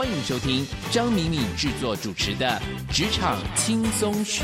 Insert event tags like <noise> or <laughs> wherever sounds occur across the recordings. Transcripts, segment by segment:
欢迎收听张敏敏制作主持的《职场轻松学》。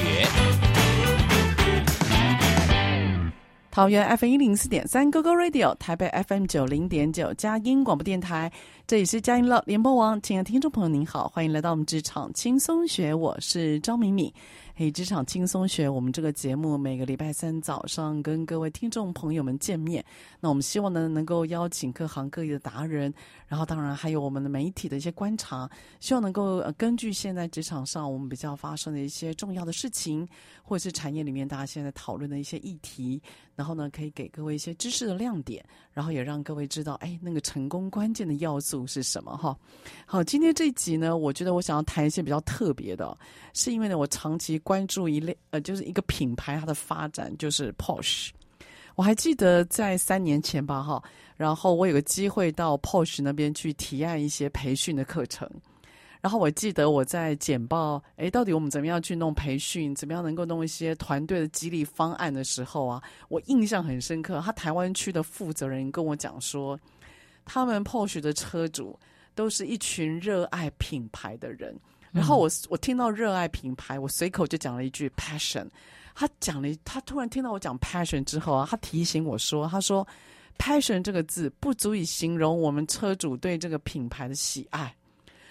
桃园 FM 一零四点三 GoGo Radio，台北 FM 九零点九佳音广播电台，这里是佳音乐联播网。亲爱的听众朋友，您好，欢迎来到我们《职场轻松学》，我是张敏敏。嘿，职场轻松学，我们这个节目每个礼拜三早上跟各位听众朋友们见面。那我们希望呢，能够邀请各行各业的达人，然后当然还有我们的媒体的一些观察，希望能够根据现在职场上我们比较发生的一些重要的事情，或者是产业里面大家现在讨论的一些议题，然后呢，可以给各位一些知识的亮点，然后也让各位知道，哎，那个成功关键的要素是什么哈。好，今天这一集呢，我觉得我想要谈一些比较特别的，是因为呢，我长期。关注一类呃，就是一个品牌，它的发展就是 Porsche。我还记得在三年前吧，哈，然后我有个机会到 Porsche 那边去提案一些培训的课程。然后我记得我在简报，诶，到底我们怎么样去弄培训，怎么样能够弄一些团队的激励方案的时候啊，我印象很深刻。他台湾区的负责人跟我讲说，他们 Porsche 的车主都是一群热爱品牌的人。然后我我听到热爱品牌，我随口就讲了一句 passion。他讲了，他突然听到我讲 passion 之后啊，他提醒我说：“他说 passion 这个字不足以形容我们车主对这个品牌的喜爱。”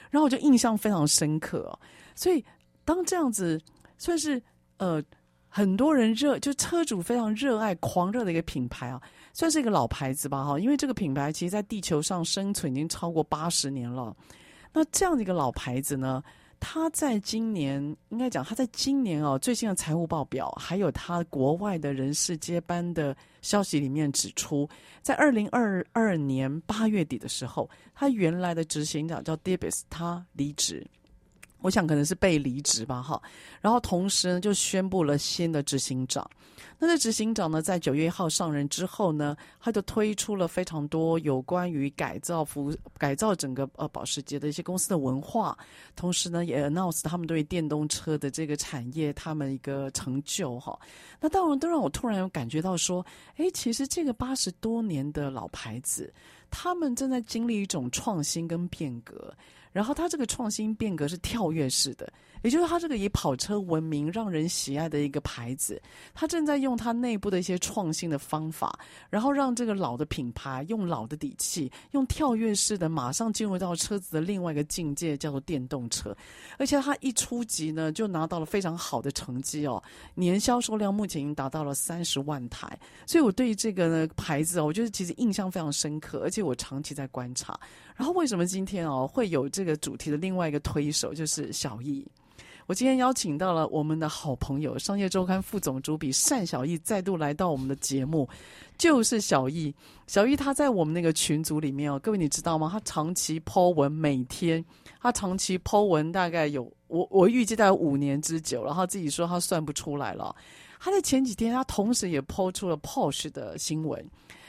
然后我就印象非常深刻哦。所以当这样子算是呃很多人热，就车主非常热爱、狂热的一个品牌啊，算是一个老牌子吧哈。因为这个品牌其实在地球上生存已经超过八十年了。那这样的一个老牌子呢？他在今年应该讲，他在今年哦最新的财务报表，还有他国外的人事接班的消息里面指出，在二零二二年八月底的时候，他原来的执行长叫 Debus，他离职。我想可能是被离职吧，哈。然后同时呢，就宣布了新的执行长。那这执行长呢，在九月一号上任之后呢，他就推出了非常多有关于改造服改造整个呃保时捷的一些公司的文化，同时呢，也 announce 他们对电动车的这个产业他们一个成就哈。那当然都让我突然有感觉到说，哎，其实这个八十多年的老牌子，他们正在经历一种创新跟变革。然后它这个创新变革是跳跃式的。也就是它这个以跑车闻名、让人喜爱的一个牌子，它正在用它内部的一些创新的方法，然后让这个老的品牌用老的底气，用跳跃式的马上进入到车子的另外一个境界，叫做电动车。而且它一出击呢，就拿到了非常好的成绩哦，年销售量目前已经达到了三十万台。所以我对于这个呢牌子哦，我觉得其实印象非常深刻，而且我长期在观察。然后为什么今天哦会有这个主题的另外一个推手，就是小易。我今天邀请到了我们的好朋友，商业周刊副总主笔单小易再度来到我们的节目，就是小易。小易他在我们那个群组里面哦，各位你知道吗？他长期抛文，每天他长期抛文，大概有我我预计大概五年之久，然后自己说他算不出来了。他在前几天，他同时也抛出了 Porsche 的新闻。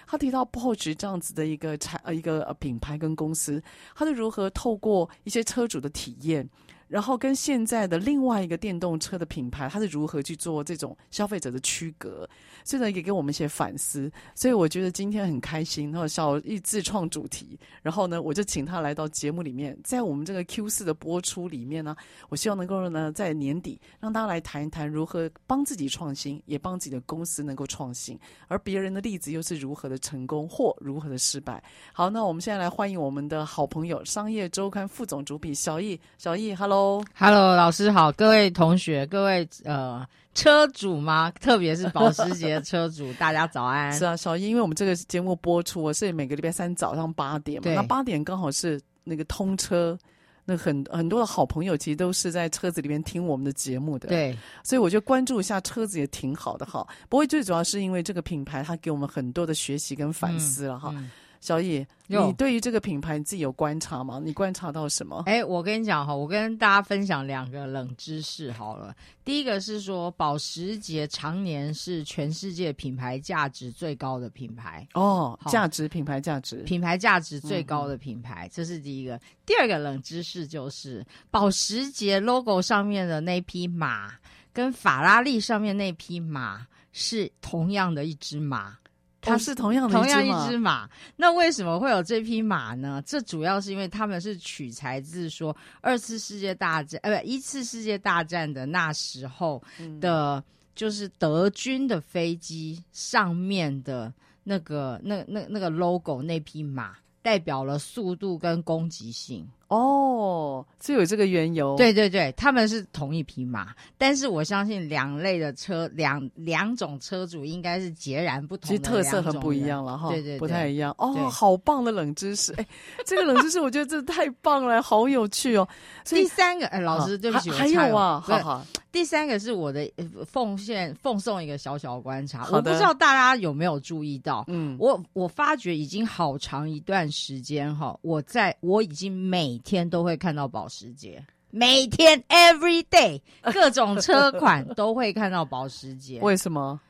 他提到 Porsche 这样子的一个产呃一个品牌跟公司，他是如何透过一些车主的体验。然后跟现在的另外一个电动车的品牌，它是如何去做这种消费者的区隔？所以呢，也给我们一些反思。所以我觉得今天很开心，然后小易自创主题，然后呢，我就请他来到节目里面，在我们这个 Q 四的播出里面呢，我希望能够呢，在年底让大家来谈一谈如何帮自己创新，也帮自己的公司能够创新，而别人的例子又是如何的成功或如何的失败。好，那我们现在来欢迎我们的好朋友，商业周刊副总主笔小易，小易，Hello。Hello，老师好，各位同学，各位呃车主吗？特别是保时捷车主，大家早安。<laughs> 是啊，小英，因为我们这个节目播出，我是每个礼拜三早上八点嘛，那八点刚好是那个通车，那很很多的好朋友其实都是在车子里面听我们的节目的，对，所以我就关注一下车子也挺好的哈。不过最主要是因为这个品牌，它给我们很多的学习跟反思了哈。嗯嗯小易，你对于这个品牌你自己有观察吗？你观察到什么？哎，我跟你讲哈，我跟大家分享两个冷知识好了。第一个是说，保时捷常年是全世界品牌价值最高的品牌哦，价值品牌价值品牌价值最高的品牌，嗯、这是第一个。第二个冷知识就是，保时捷 logo 上面的那匹马跟法拉利上面那匹马是同样的一只马。它是同样的同样一只马，那为什么会有这匹马呢？这主要是因为他们是取材自说二次世界大战，呃，不，一次世界大战的那时候的，就是德军的飞机上面的那个那那那个 logo 那匹马，代表了速度跟攻击性。哦，是有这个缘由。对对对，他们是同一匹马，但是我相信两类的车，两两种车主应该是截然不同的，其实特色很不一样了哈，对，对对，不太一样。哦，好棒的冷知识，哎，这个冷知识我觉得这太棒了，好有趣哦。<laughs> 第三个，哎，老师，对不起，还有啊，好好。第三个是我的奉献，奉送一个小小的观察，我不知道大家有没有注意到，嗯，我我发觉已经好长一段时间哈，我在我已经每每天都会看到保时捷，每天 every day 各种车款 <laughs> 都会看到保时捷。为什么？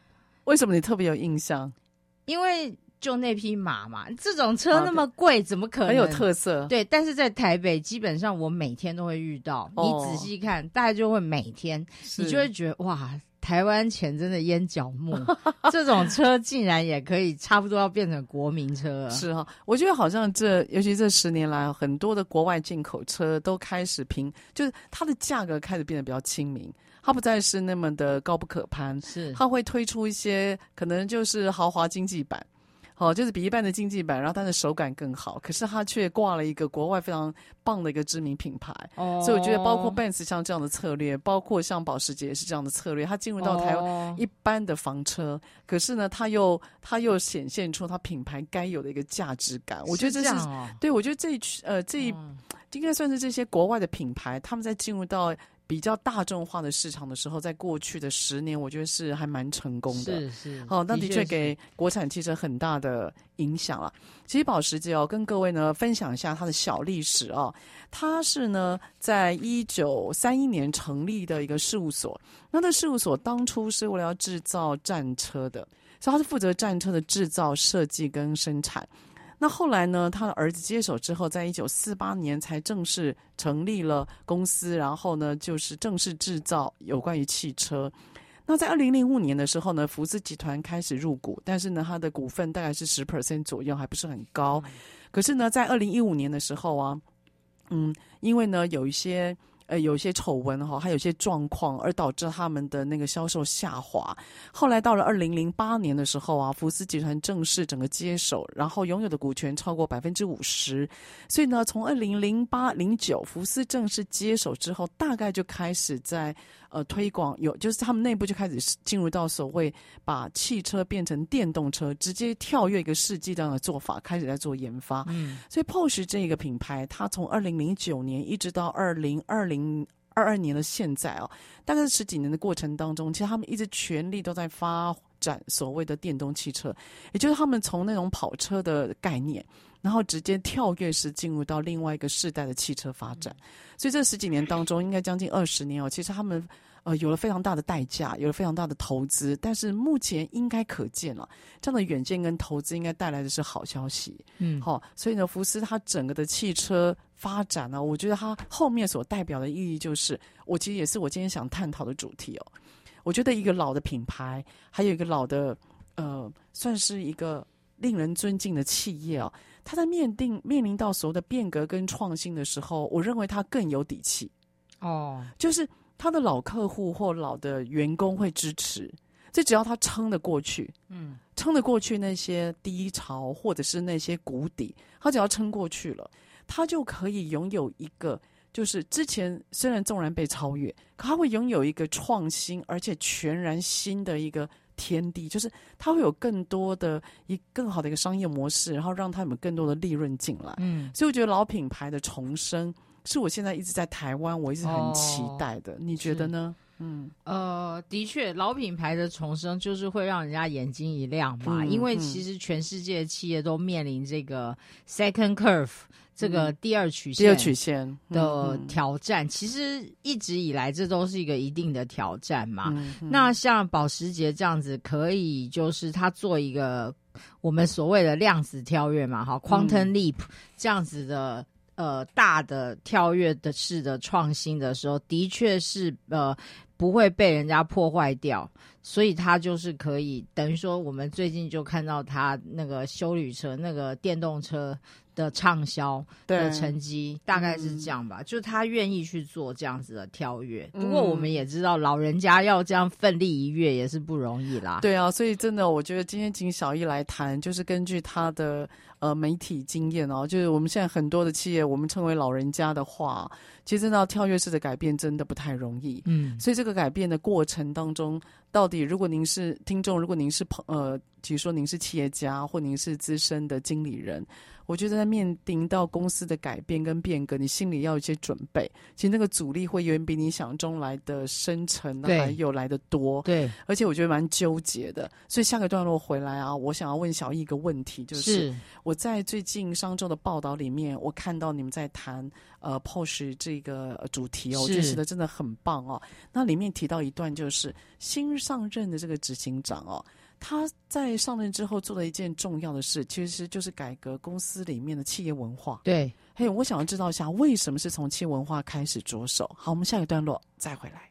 为什么你特别有印象？因为就那匹马嘛，这种车那么贵，怎么可能？很有特色。对，但是在台北基本上我每天都会遇到。你仔细看，大家就会每天，你就会觉得哇。台湾钱真的淹脚木，<laughs> 这种车竟然也可以差不多要变成国民车了。是哈，我觉得好像这，尤其这十年来，很多的国外进口车都开始平，就是它的价格开始变得比较亲民，它不再是那么的高不可攀。是，它会推出一些可能就是豪华经济版。好，就是比一般的经济版，然后它的手感更好，可是它却挂了一个国外非常棒的一个知名品牌。哦，所以我觉得包括 Benz 像这样的策略，包括像保时捷也是这样的策略，它进入到台湾一般的房车，哦、可是呢，它又它又显现出它品牌该有的一个价值感。我觉得这是，对，我觉得这一呃这一、嗯、应该算是这些国外的品牌，他们在进入到。比较大众化的市场的时候，在过去的十年，我觉得是还蛮成功的。是是，好、哦，那的确给国产汽车很大的影响了。其实保时捷哦，跟各位呢分享一下它的小历史啊、哦。它是呢，在一九三一年成立的一个事务所。那这事务所当初是为了要制造战车的，所以它是负责战车的制造、设计跟生产。那后来呢，他的儿子接手之后，在一九四八年才正式成立了公司，然后呢，就是正式制造有关于汽车。那在二零零五年的时候呢，福斯集团开始入股，但是呢，它的股份大概是十 percent 左右，还不是很高。可是呢，在二零一五年的时候啊，嗯，因为呢，有一些。呃，有些丑闻哈，还有些状况，而导致他们的那个销售下滑。后来到了二零零八年的时候啊，福斯集团正式整个接手，然后拥有的股权超过百分之五十。所以呢，从二零零八零九福斯正式接手之后，大概就开始在。呃，推广有就是他们内部就开始进入到所谓把汽车变成电动车，直接跳跃一个世纪这样的做法，开始在做研发。嗯，所以 Porsche 这个品牌，它从二零零九年一直到二零二零二二年的现在哦，大概是十几年的过程当中，其实他们一直全力都在发展所谓的电动汽车，也就是他们从那种跑车的概念。然后直接跳跃式进入到另外一个世代的汽车发展，所以这十几年当中，应该将近二十年哦。其实他们呃有了非常大的代价，有了非常大的投资，但是目前应该可见了，这样的远见跟投资应该带来的是好消息。嗯，好、哦，所以呢，福斯它整个的汽车发展呢，我觉得它后面所代表的意义就是，我其实也是我今天想探讨的主题哦。我觉得一个老的品牌，还有一个老的呃，算是一个令人尊敬的企业哦。他在面定面临到所谓的变革跟创新的时候，我认为他更有底气。哦，就是他的老客户或老的员工会支持，这只要他撑得过去，嗯，撑得过去那些低潮或者是那些谷底，他只要撑过去了，他就可以拥有一个，就是之前虽然纵然被超越，可他会拥有一个创新而且全然新的一个。天地就是它会有更多的一更好的一个商业模式，然后让他们更多的利润进来。嗯，所以我觉得老品牌的重生是我现在一直在台湾，我一直很期待的。哦、你觉得呢？嗯，呃，的确，老品牌的重生就是会让人家眼睛一亮嘛，嗯、因为其实全世界的企业都面临这个 second curve。这个第二曲线，第二曲线。的挑战，嗯、其实一直以来这都是一个一定的挑战嘛。那像保时捷这样子，可以就是它做一个我们所谓的量子跳跃嘛，哈，quantum leap 这样子的呃大的跳跃的式的创新的时候，的确是呃不会被人家破坏掉，所以它就是可以等于说，我们最近就看到它那个修旅车那个电动车。的畅销的成绩大概是这样吧，嗯、就他愿意去做这样子的跳跃。不过我们也知道，老人家要这样奋力一跃也是不容易啦。对啊，所以真的，我觉得今天请小易来谈，就是根据他的呃媒体经验哦，就是我们现在很多的企业，我们称为老人家的话，其实真的跳跃式的改变真的不太容易。嗯，所以这个改变的过程当中，到底如果您是听众，如果您是朋呃，比如说您是企业家，或您是资深的经理人。我觉得在面临到公司的改变跟变革，你心里要有一些准备。其实那个阻力会远比你想中来的深沉，还有来的多。对，而且我觉得蛮纠结的。所以下个段落回来啊，我想要问小易一个问题，就是，是我在最近上周的报道里面，我看到你们在谈呃 Porsche 这个主题哦，我觉得真的很棒哦。那里面提到一段，就是新上任的这个执行长哦。他在上任之后做了一件重要的事，其实就是改革公司里面的企业文化。对，嘿，我想要知道一下，为什么是从企业文化开始着手？好，我们下一个段落再回来。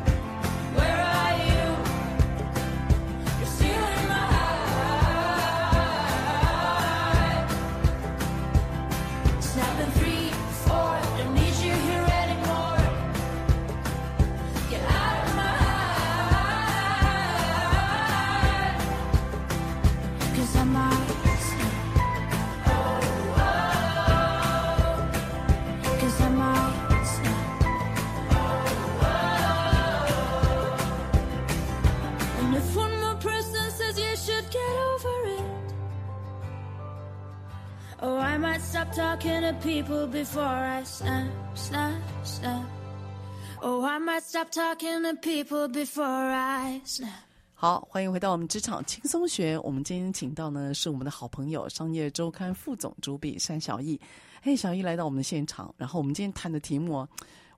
Talking to people before I snap, snap, snap. Oh, I might stop talking to people before I snap. 好，欢迎回到我们职场轻松学。我们今天请到呢是我们的好朋友，商业周刊副总主笔山小艺。嘿，小艺来到我们的现场，然后我们今天谈的题目，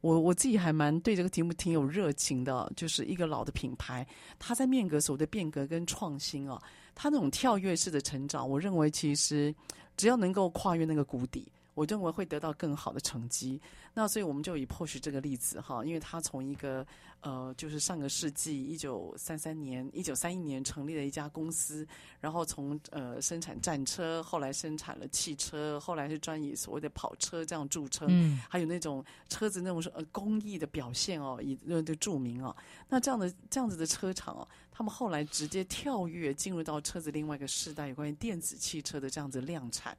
我我自己还蛮对这个题目挺有热情的，就是一个老的品牌，它在面革所谓的变革跟创新啊，它那种跳跃式的成长，我认为其实只要能够跨越那个谷底。我认为会得到更好的成绩，那所以我们就以 Porsche 这个例子哈，因为他从一个呃，就是上个世纪一九三三年、一九三一年成立了一家公司，然后从呃生产战车，后来生产了汽车，后来是专以所谓的跑车这样著称，嗯，还有那种车子那种呃工艺的表现哦，以那的著名哦。那这样的这样子的车厂哦，他们后来直接跳跃进入到车子另外一个世代，有关于电子汽车的这样子量产。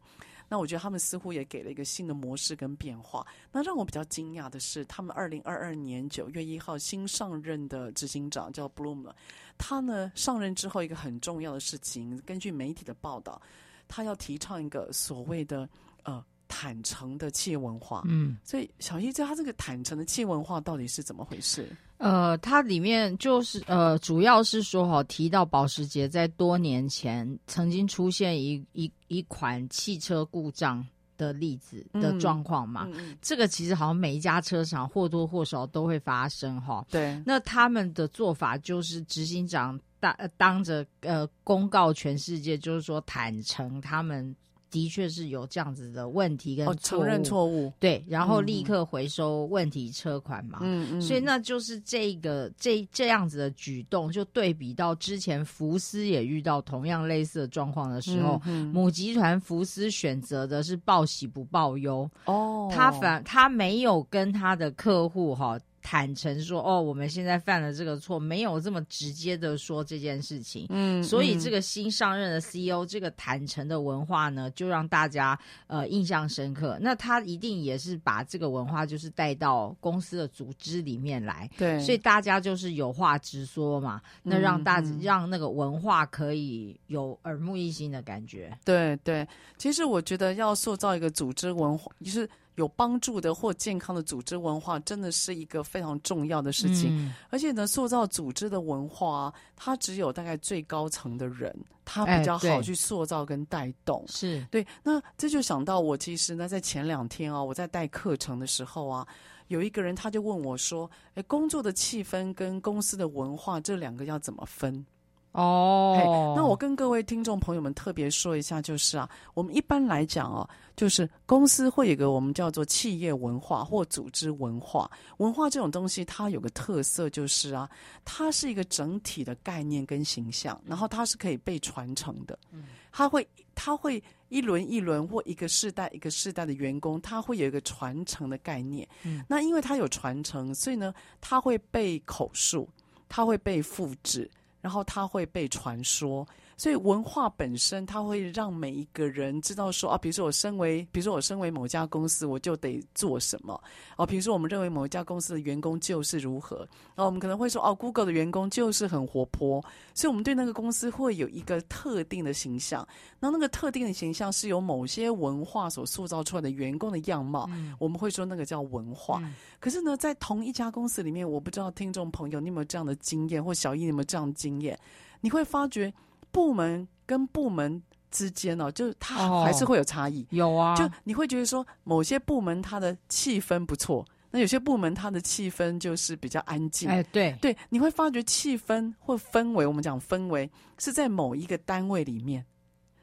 那我觉得他们似乎也给了一个新的模式跟变化。那让我比较惊讶的是，他们二零二二年九月一号新上任的执行长叫 Bloom，他呢上任之后一个很重要的事情，根据媒体的报道，他要提倡一个所谓的呃坦诚的企业文化。嗯，所以小叶，这他这个坦诚的企业文化到底是怎么回事？呃，它里面就是呃，主要是说哈，提到保时捷在多年前曾经出现一一一款汽车故障的例子的状况嘛。嗯嗯、这个其实好像每一家车厂或多或少都会发生哈。对，那他们的做法就是执行长当当着呃公告全世界，就是说坦诚他们。的确是有这样子的问题跟承认错误，对，然后立刻回收问题车款嘛，嗯。嗯，所以那就是这个这这样子的举动，就对比到之前福斯也遇到同样类似的状况的时候，嗯嗯、母集团福斯选择的是报喜不报忧，哦，他反他没有跟他的客户哈。坦诚说：“哦，我们现在犯了这个错，没有这么直接的说这件事情。嗯，所以这个新上任的 CEO 这个坦诚的文化呢，就让大家呃印象深刻。那他一定也是把这个文化就是带到公司的组织里面来，对，所以大家就是有话直说嘛。那让大、嗯、让那个文化可以有耳目一新的感觉。对对，其实我觉得要塑造一个组织文化，就是。”有帮助的或健康的组织文化，真的是一个非常重要的事情。嗯、而且呢，塑造组织的文化，它只有大概最高层的人，他比较好去塑造跟带动。是、哎、对，对。那这就想到我其实呢，在前两天啊，我在带课程的时候啊，有一个人他就问我说：“哎，工作的气氛跟公司的文化这两个要怎么分？”哦那我跟各位听众朋友们特别说一下，就是啊，我们一般来讲哦，就是公司会有个我们叫做企业文化或组织文化。文化这种东西，它有个特色就是啊，它是一个整体的概念跟形象，然后它是可以被传承的。嗯，它会，它会一轮一轮或一个世代一个世代的员工，它会有一个传承的概念。嗯，那因为它有传承，所以呢，它会被口述，它会被复制。然后它会被传说，所以文化本身它会让每一个人知道说啊，比如说我身为，比如说我身为某家公司，我就得做什么哦。比如说我们认为某一家公司的员工就是如何，然后我们可能会说哦，Google 的员工就是很活泼，所以我们对那个公司会有一个特定的形象。那那个特定的形象是由某些文化所塑造出来的员工的样貌，嗯、我们会说那个叫文化。嗯、可是呢，在同一家公司里面，我不知道听众朋友你有没有这样的经验，或小易你有没有这样的。经验，你会发觉部门跟部门之间哦，就它还是会有差异。有啊，就你会觉得说，某些部门它的气氛不错，那有些部门它的气氛就是比较安静。哎，对对，你会发觉气氛或氛围，我们讲氛围是在某一个单位里面。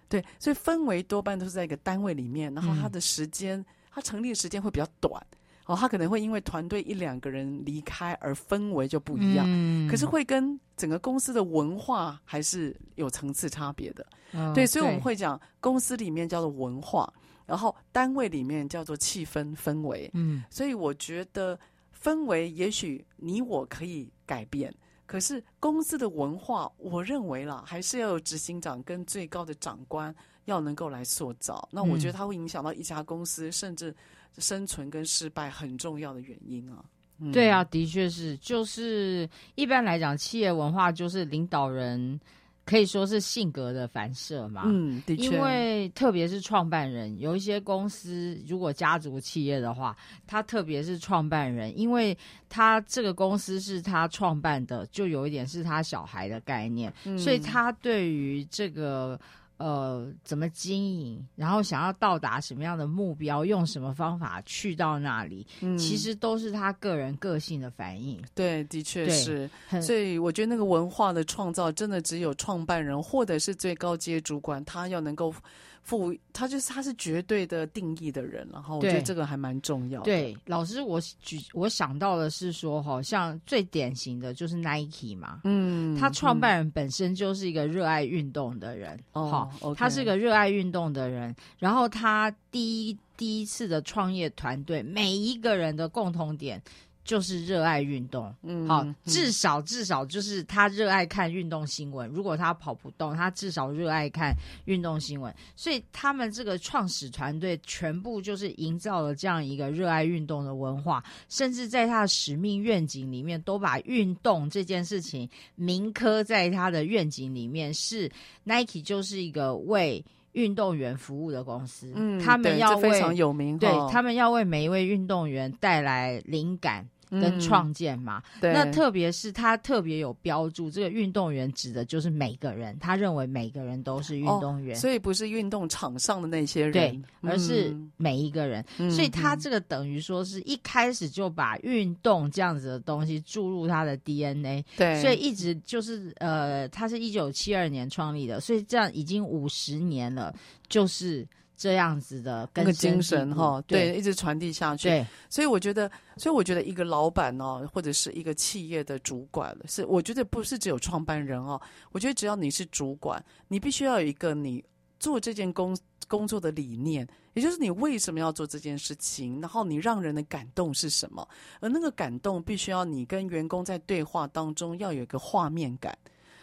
对，所以氛围多半都是在一个单位里面，然后它的时间，嗯、它成立的时间会比较短。哦，他可能会因为团队一两个人离开而氛围就不一样，嗯、可是会跟整个公司的文化还是有层次差别的。哦、对，所以我们会讲公司里面叫做文化，然后单位里面叫做气氛氛围。嗯，所以我觉得氛围也许你我可以改变，可是公司的文化，我认为啦，还是要有执行长跟最高的长官要能够来塑造。那我觉得它会影响到一家公司，嗯、甚至。生存跟失败很重要的原因啊，嗯、对啊，的确是，就是一般来讲，企业文化就是领导人可以说是性格的反射嘛。嗯，的确，因为特别是创办人，有一些公司如果家族企业的话，他特别是创办人，因为他这个公司是他创办的，就有一点是他小孩的概念，嗯、所以他对于这个。呃，怎么经营？然后想要到达什么样的目标？用什么方法去到那里？嗯，其实都是他个人个性的反应。对，的确是。所以我觉得那个文化的创造，真的只有创办人或者是最高阶主管，他要能够。赋他就是他是绝对的定义的人，然后我觉得这个还蛮重要的。对，老师，我举我想到的是说，好像最典型的就是 Nike 嘛，嗯，他创办人本身就是一个热爱运动的人，好、嗯，他是个热爱运动的人，然后他第一第一次的创业团队，每一个人的共同点。就是热爱运动，嗯，好，至少至少就是他热爱看运动新闻。如果他跑不动，他至少热爱看运动新闻。所以他们这个创始团队全部就是营造了这样一个热爱运动的文化，甚至在他的使命愿景里面都把运动这件事情铭刻在他的愿景里面。是 Nike 就是一个为运动员服务的公司，嗯，他们要为非常有名，对，他们要为每一位运动员带来灵感。跟创建嘛，嗯、对，那特别是他特别有标注，这个运动员指的就是每个人，他认为每个人都是运动员，哦，所以不是运动场上的那些人，对，而是每一个人，嗯、所以他这个等于说是一开始就把运动这样子的东西注入他的 DNA，对，所以一直就是呃，他是一九七二年创立的，所以这样已经五十年了，就是。这样子的跟个精神哈，对，对，一直传递下去。对，所以我觉得，所以我觉得一个老板哦，或者是一个企业的主管，是我觉得不是只有创办人哦，我觉得只要你是主管，你必须要有一个你做这件工工作的理念，也就是你为什么要做这件事情，然后你让人的感动是什么，而那个感动必须要你跟员工在对话当中要有一个画面感。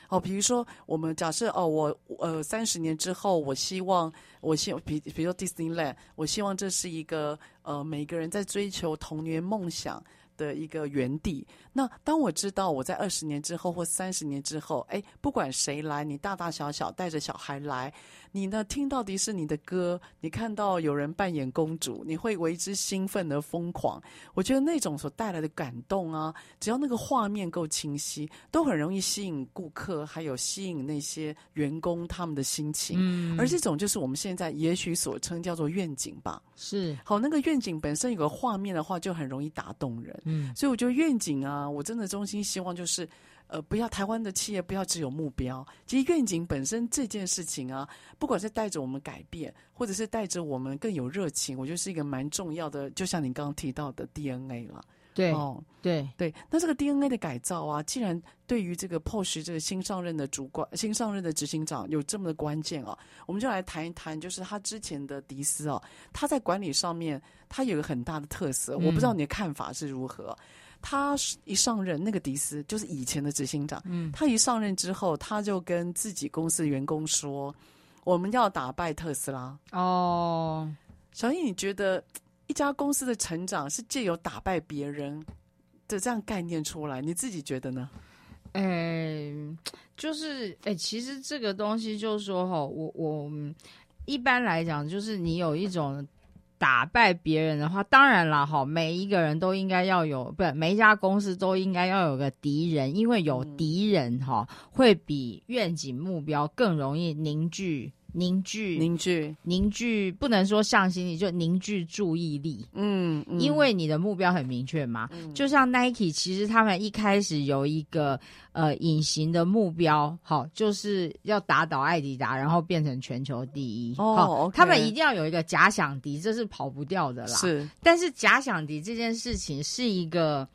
哦，比如说，我们假设哦，我呃三十年之后，我希望，我希比比如说 Disneyland，我希望这是一个呃每个人在追求童年梦想的一个原地。那当我知道我在二十年之后或三十年之后，哎，不管谁来，你大大小小带着小孩来。你呢？听到迪士尼的歌，你看到有人扮演公主，你会为之兴奋而疯狂。我觉得那种所带来的感动啊，只要那个画面够清晰，都很容易吸引顾客，还有吸引那些员工他们的心情。嗯，而这种就是我们现在也许所称叫做愿景吧。是，好，那个愿景本身有个画面的话，就很容易打动人。嗯，所以我觉得愿景啊，我真的衷心希望就是。呃，不要台湾的企业不要只有目标，其实愿景本身这件事情啊，不管是带着我们改变，或者是带着我们更有热情，我觉得是一个蛮重要的。就像你刚刚提到的 DNA 了，对，哦，对对。那这个 DNA 的改造啊，既然对于这个 Porsche 这个新上任的主管、新上任的执行长有这么的关键啊，我们就来谈一谈，就是他之前的迪斯啊，他在管理上面他有个很大的特色，嗯，我不知道你的看法是如何。他一上任，那个迪斯就是以前的执行长。嗯，他一上任之后，他就跟自己公司员工说：“我们要打败特斯拉。”哦，小易，你觉得一家公司的成长是借由打败别人的这样概念出来？你自己觉得呢？哎、欸，就是哎、欸，其实这个东西就是说哈，我我一般来讲，就是你有一种。打败别人的话，当然了，哈，每一个人都应该要有，不，每一家公司都应该要有个敌人，因为有敌人，哈，会比愿景目标更容易凝聚。凝聚，凝聚，凝聚，不能说向心力，就凝聚注意力。嗯，嗯，因为你的目标很明确嘛。嗯，就像 Nike，其实他们一开始有一个呃隐形的目标，好，就是要打倒艾迪达，然后变成全球第一。哦，他们一定要有一个假想敌，这是跑不掉的啦。是，但是假想敌这件事情是一个。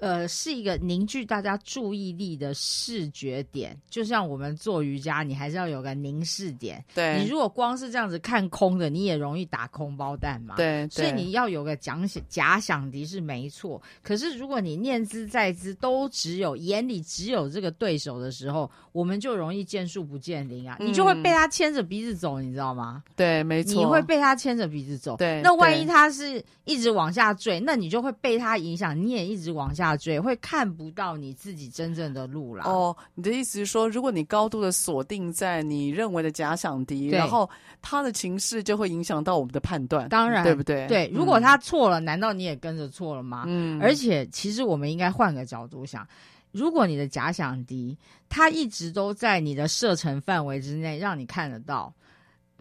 呃，是一个凝聚大家注意力的视觉点，就像我们做瑜伽，你还是要有个凝视点。对，你如果光是这样子看空的，你也容易打空包弹嘛。对，所以你要有个假想假想敌是没错。可是如果你念兹在兹，都只有眼里只有这个对手的时候，我们就容易见树不见林啊，嗯、你就会被他牵着鼻子走，你知道吗？对，没错，你会被他牵着鼻子走。对，那万一他是一直往下坠，那你就会被他影响，你也一直往下。下坠，会看不到你自己真正的路了。哦，你的意思是说，如果你高度的锁定在你认为的假想敌，然后他的情势就会影响到我们的判断，当然，对不对？对，如果他错了，嗯，难道你也跟着错了吗？嗯，而且其实我们应该换个角度想，如果你的假想敌他一直都在你的射程范围之内，让你看得到。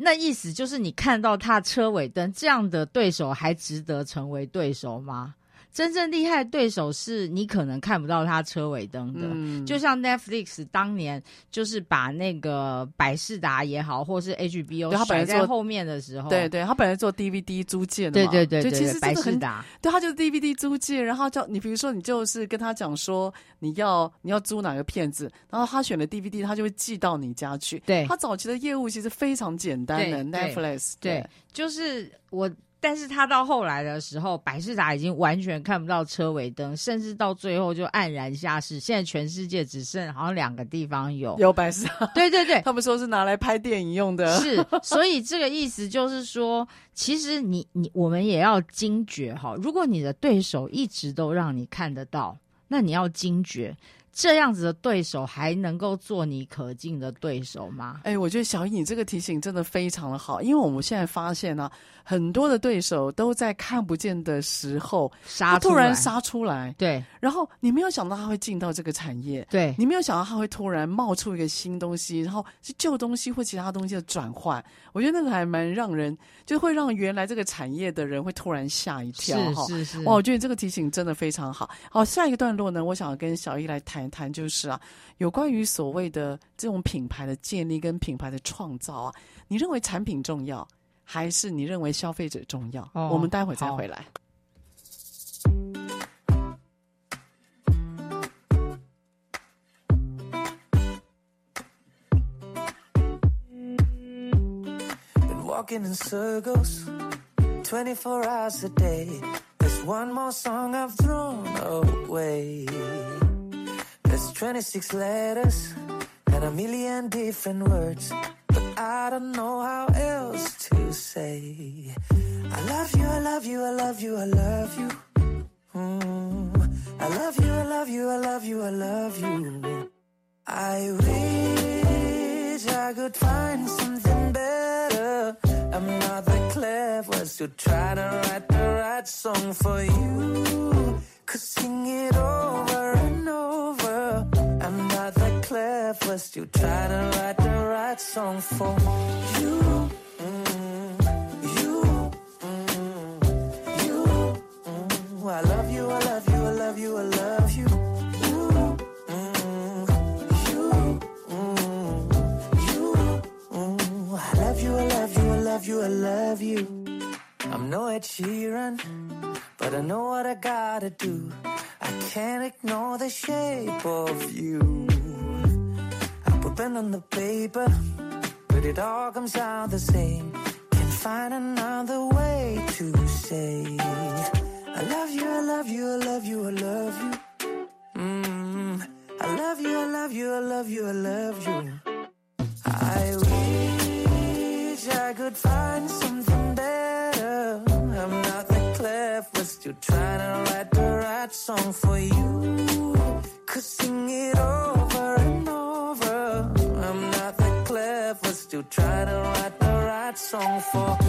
那意思就是，你看到他车尾灯这样的对手，还值得成为对手吗？真正厉害的对手是你可能看不到他车尾灯的，嗯、就像 Netflix 当年就是把那个百事达也好，或是 HBO 他摆在后面的时候，对对，他本来做 DVD 租借的嘛，对对对，对，就其实百视达，对，他就是 DVD 租借，然后叫你，比如说你就是跟他讲说你要你要租哪个片子，然后他选了 DVD，他就会寄到你家去。对，他早期的业务其实非常简单的，Netflix，对，对，就是我。但是他到后来的时候，百事达已经完全看不到车尾灯，甚至到最后就黯然下市。现在全世界只剩好像两个地方有有百事达，对对对，<laughs> 他们说是拿来拍电影用的。是，所以这个意思就是说，其实你你我们也要惊觉哈，如果你的对手一直都让你看得到，那你要惊觉。这样子的对手还能够做你可敬的对手吗？哎，我觉得小易你这个提醒真的非常的好，因为我们现在发现呢、啊，很多的对手都在看不见的时候杀突然杀出来，对，然后你没有想到他会进到这个产业，对，你没有想到他会突然冒出一个新东西，然后是旧东西或其他东西的转换，我觉得那个还蛮让人，就会让原来这个产业的人会突然吓一跳，是是是，哇，我觉得这个提醒真的非常好。好，下一个段落呢，我想要跟小易来谈。谈就是啊，有关于所谓的这种品牌的建立跟品牌的创造啊，你认为产品重要，还是你认为消费者重要？哦，我们待会再回来。There's 26 letters and a million different words, but I don't know how else to say. I love you, I love you, I love you, I love you. Mm. I love you, I love you, I love you, I love you. I wish I could find something better. I'm not that clever, still trying to write the right song for you. Could sing it over and over. I'm not that clever, still trying to write the right song for you. You, you. I love you, I love you, I love you, I love you. Ooh, you, you. I love you, I love you, I love you, I love you. I'm no Ed Sheeran but I know what I gotta do. I can't ignore the shape of you. I put pen on the paper, but it all comes out the same. Can't find another way to say I love you, I love you, I love you, I love you. Mm, I love you, I love you, I love you, I love you. Still trying to write the right song for you. Could sing it over and over. I'm not that clever, still trying to write the right song for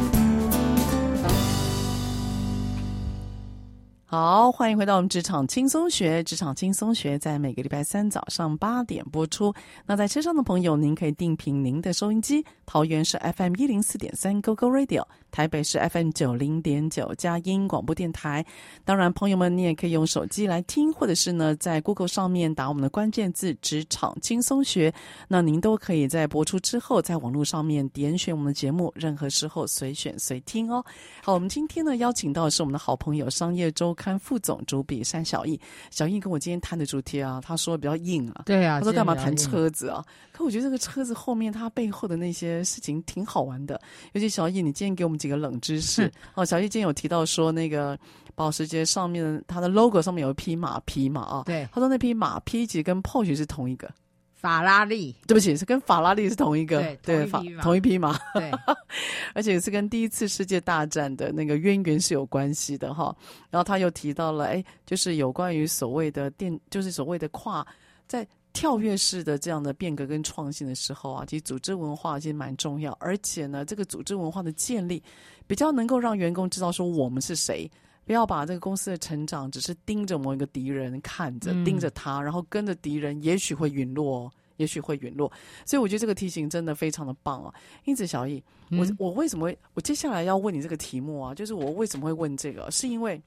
好，欢迎回到我们职场轻松学。职场轻松学在每个礼拜三早上八点播出。那在车上的朋友，您可以定频您的收音机，桃园是 FM 一零四点三 GoGo Radio，台北市 FM 九零点九佳音广播电台。当然，朋友们，你也可以用手机来听，或者是呢，在 Google 上面打我们的关键字“职场轻松学”，那您都可以在播出之后，在网络上面点选我们的节目，任何时候随选随听哦。好，我们今天呢邀请到的是我们的好朋友商业周刊副总主笔山小艺，小艺跟我今天谈的主题啊，他说比较硬啊，对啊，他说干嘛谈车子啊？可我觉得这个车子后面它背后的那些事情挺好玩的，尤其小艺，你今天给我们几个冷知识。哦。小易今天有提到说，那个保时捷上面它的 logo 上面有一匹马匹嘛啊，对，他说那匹马匹其实跟 Porsche 是同一个。法拉利，对不起，是跟法拉利是同一个，对，法同一匹马，对，<laughs> 而且是跟第一次世界大战的那个渊源是有关系的哈。然后他又提到了，哎，就是有关于所谓的电，就是所谓的跨在跳跃式的这样的变革跟创新的时候啊，其实组织文化其实蛮重要，而且呢，这个组织文化的建立比较能够让员工知道说我们是谁，不要把这个公司的成长只是盯着某一个敌人看着，盯着他，然后跟着敌人，也许会陨落。哦也许会陨落，所以我觉得这个题型真的非常的棒啊！因此，小易，我我为什么会我接下来要问你这个题目啊？就是我为什么会问这个？是因为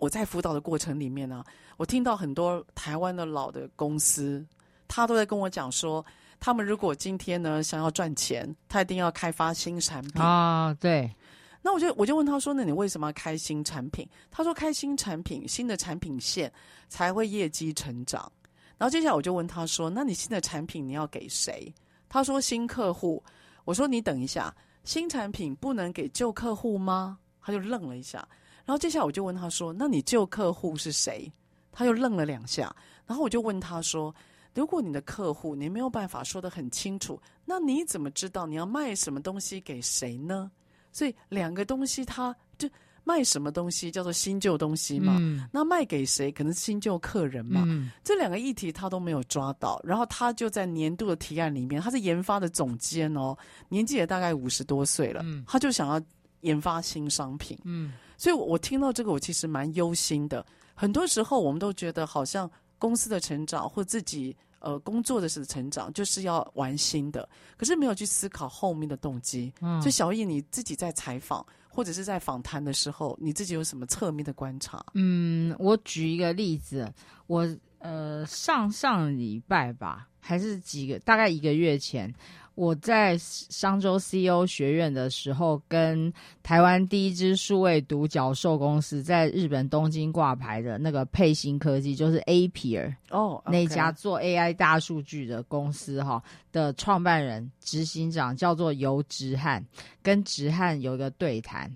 我在辅导的过程里面呢、啊，我听到很多台湾的老的公司，他都在跟我讲说，他们如果今天呢想要赚钱，他一定要开发新产品啊。对，那我就我就问他说，那你为什么要开新产品？他说，开新产品，新的产品线才会业绩成长。然后接下来我就问他说：“那你新的产品你要给谁？”他说：“新客户。”我说：“你等一下，新产品不能给旧客户吗？”他就愣了一下。然后接下来我就问他说：“那你旧客户是谁？”他又愣了两下。然后我就问他说：“如果你的客户你没有办法说得很清楚，那你怎么知道你要卖什么东西给谁呢？”所以两个东西他就。卖什么东西叫做新旧东西嘛？嗯、那卖给谁可能是新旧客人嘛？嗯、这两个议题他都没有抓到，然后他就在年度的提案里面，他是研发的总监哦，年纪也大概五十多岁了，嗯、他就想要研发新商品。嗯，所以我听到这个，我其实蛮忧心的。很多时候我们都觉得好像公司的成长或自己呃工作的是成长就是要玩新的，可是没有去思考后面的动机。嗯，所以小易你自己在采访。或者是在访谈的时候，你自己有什么侧面的观察？嗯，我举一个例子，我呃上上礼拜吧，还是几个大概一个月前。我在商州 CEO 学院的时候，跟台湾第一支数位独角兽公司在日本东京挂牌的那个沛星科技，就是 Appier 哦，那家做 AI 大数据的公司哈的创办人、执行长叫做游直汉，跟直汉有一个对谈。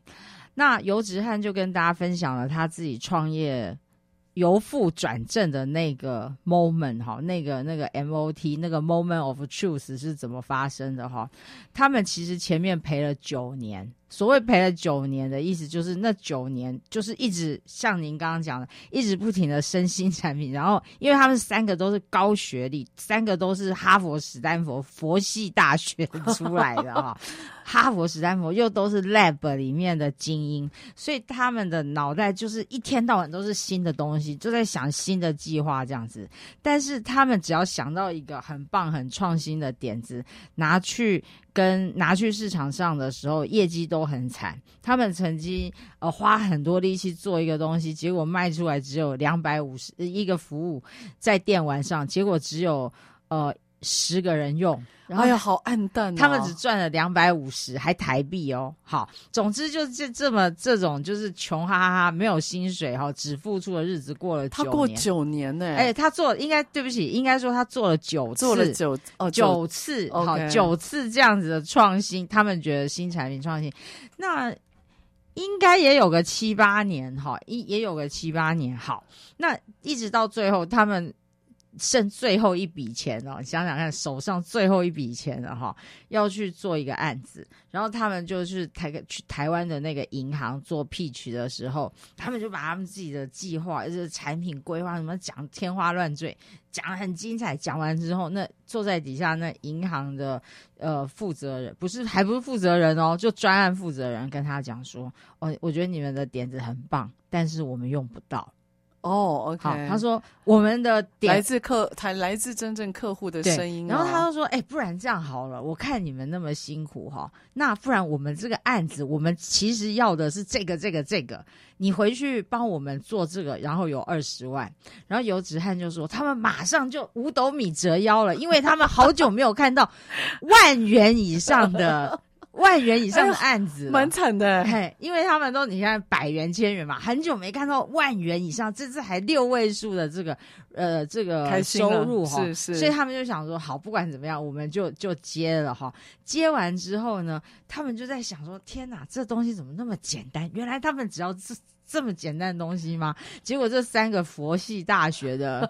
那游直汉就跟大家分享了他自己创业。由负转正的那个 moment 哈，那个那个 MOT 那个 moment of truth 是怎么发生的哈？他们其实前面赔了九年。所谓赔了九年的意思，就是那九年就是一直像您刚刚讲的，一直不停的生新产品。然后，因为他们三个都是高学历，三个都是哈佛、史丹佛佛系大学出来的哈，<laughs> 哈佛、史丹佛又都是 lab 里面的精英，所以他们的脑袋就是一天到晚都是新的东西，就在想新的计划这样子。但是他们只要想到一个很棒、很创新的点子，拿去。跟拿去市场上的时候，业绩都很惨。他们曾经呃花很多力气做一个东西，结果卖出来只有两百五十一个服务在电玩上，结果只有呃。十个人用，然后哎呀，好暗淡哦。他们只赚了两百五十，还台币哦。好，总之就是这这么这种就是穷哈哈哈，没有薪水哈，只付出的日子过了九年。他过九年呢？哎，他做应该对不起，应该说他做了九次，做了九哦九次，好九次这样子的创新，他们觉得新产品创新，那应该也有个七八年哈，一也有个七八年。好，那一直到最后他们。剩最后一笔钱哦，想想看，手上最后一笔钱了哈，要去做一个案子，然后他们就是台去台湾的那个银行做 P 取的时候，他们就把他们自己的计划，就是产品规划什么讲天花乱坠，讲得很精彩。讲完之后，那坐在底下那银行的呃负责人，不是还不是负责人哦，就专案负责人跟他讲说，哦，我觉得你们的点子很棒，但是我们用不到。哦、oh,，OK，好，他说我们的点来自客，他来自真正客户的声音、哦。然后他就说，哎、欸，不然这样好了，我看你们那么辛苦哈，那不然我们这个案子，我们其实要的是这个、这个、这个，你回去帮我们做这个，然后有二十万。然后游子汉就说，他们马上就五斗米折腰了，因为他们好久没有看到万元以上的。万元以上的案子，蛮、哎、惨的。嘿，因为他们都你看百元、千元嘛，很久没看到万元以上，这次还六位数的这个呃这个收入哈，是是。所以他们就想说，好，不管怎么样，我们就就接了哈。接完之后呢，他们就在想说，天哪，这东西怎么那么简单？原来他们只要这这么简单的东西吗？结果这三个佛系大学的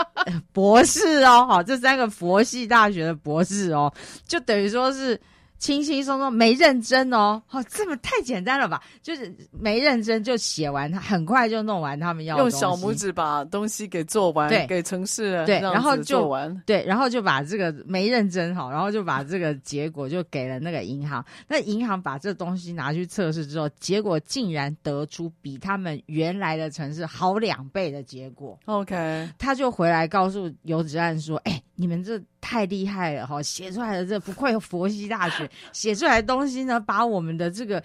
<laughs> 博士哦，好，这三个佛系大学的博士哦，就等于说是。轻轻松松没认真哦，哦，这么太简单了吧？就是没认真就写完，他很快就弄完他们要用小拇指把东西给做完，对，给程式了，对，然后就做完，对，然后就把这个没认真好，然后就把这个结果就给了那个银行，那银行把这东西拿去测试之后，结果竟然得出比他们原来的城市好两倍的结果。OK，他就回来告诉游子汉说：“哎、欸，你们这。”太厉害了哈！写出来的这不愧佛系大学，写出来的东西呢，把我们的这个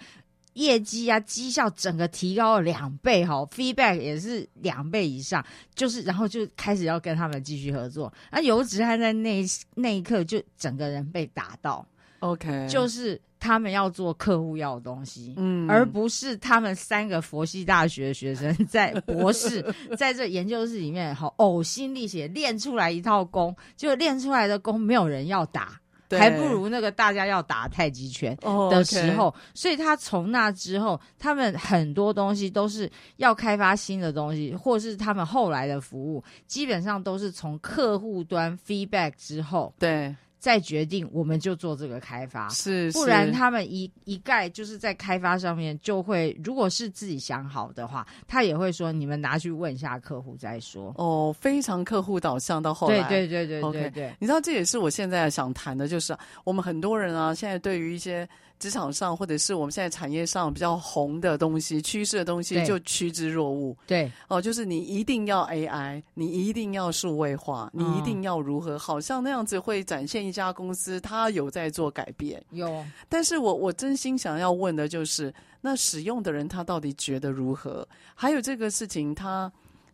业绩啊、绩效整个提高了两倍哈，feedback 也是两倍以上，就是然后就开始要跟他们继续合作。那游子汉在那那一刻就整个人被打到，OK，就是。他们要做客户要的东西，嗯，而不是他们三个佛系大学的学生在博士 <laughs> 在这研究室里面好呕心沥血练出来一套功，就练出来的功没有人要打，还不如那个大家要打太极拳的时候。Oh. 所以他从那之后，他们很多东西都是要开发新的东西，或是他们后来的服务，基本上都是从客户端 feedback 之后，对。再决定，我们就做这个开发，是，是不然他们一一概就是在开发上面就会，如果是自己想好的话，他也会说你们拿去问一下客户再说。哦，非常客户导向到后来，对对对对对对。你知道这也是我现在想谈的，就是我们很多人啊，现在对于一些。职场上，或者是我们现在产业上比较红的东西、趋势的东西，就趋之若鹜。对，哦，就是你一定要 AI，你一定要数位化，你一定要如何，好像那样子会展现一家公司它有在做改变。有，但是我我真心想要问的就是，那使用的人他到底觉得如何？还有这个事情，他。